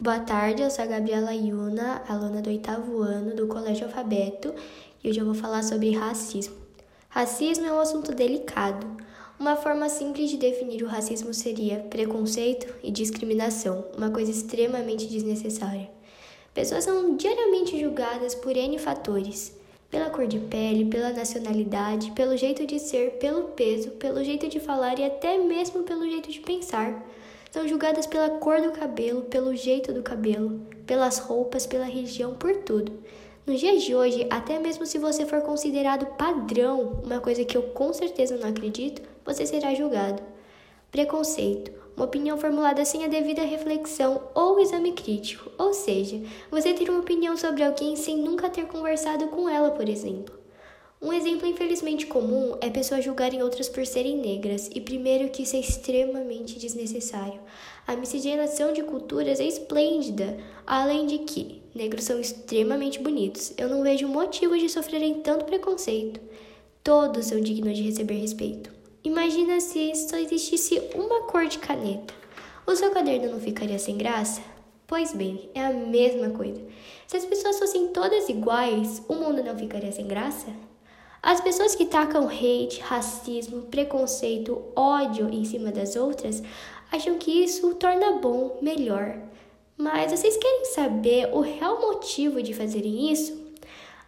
Boa tarde, eu sou a Gabriela Yuna, aluna do oitavo ano do Colégio Alfabeto, e hoje eu vou falar sobre racismo. Racismo é um assunto delicado. Uma forma simples de definir o racismo seria preconceito e discriminação, uma coisa extremamente desnecessária. Pessoas são diariamente julgadas por N fatores: pela cor de pele, pela nacionalidade, pelo jeito de ser, pelo peso, pelo jeito de falar e até mesmo pelo jeito de pensar. São julgadas pela cor do cabelo, pelo jeito do cabelo, pelas roupas, pela região, por tudo. Nos dias de hoje, até mesmo se você for considerado padrão, uma coisa que eu com certeza não acredito, você será julgado. Preconceito. Uma opinião formulada sem a devida reflexão ou exame crítico, ou seja, você ter uma opinião sobre alguém sem nunca ter conversado com ela, por exemplo. Um exemplo infelizmente comum é pessoas julgarem outras por serem negras, e primeiro que isso é extremamente desnecessário. A miscigenação de culturas é esplêndida, além de que negros são extremamente bonitos. Eu não vejo motivo de sofrerem tanto preconceito. Todos são dignos de receber respeito. Imagina se só existisse uma cor de caneta. O seu caderno não ficaria sem graça? Pois bem, é a mesma coisa. Se as pessoas fossem todas iguais, o mundo não ficaria sem graça? As pessoas que tacam hate, racismo, preconceito, ódio em cima das outras acham que isso torna bom, melhor. Mas vocês querem saber o real motivo de fazerem isso?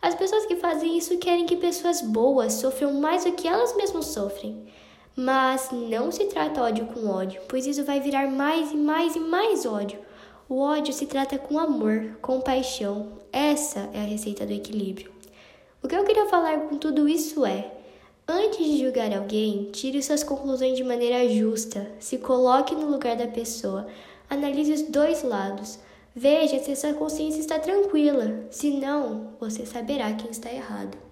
As pessoas que fazem isso querem que pessoas boas sofram mais do que elas mesmas sofrem. Mas não se trata ódio com ódio, pois isso vai virar mais e mais e mais ódio. O ódio se trata com amor, compaixão. Essa é a receita do equilíbrio. O que eu queria falar com tudo isso é: antes de julgar alguém, tire suas conclusões de maneira justa, se coloque no lugar da pessoa, analise os dois lados, veja se sua consciência está tranquila, se não, você saberá quem está errado.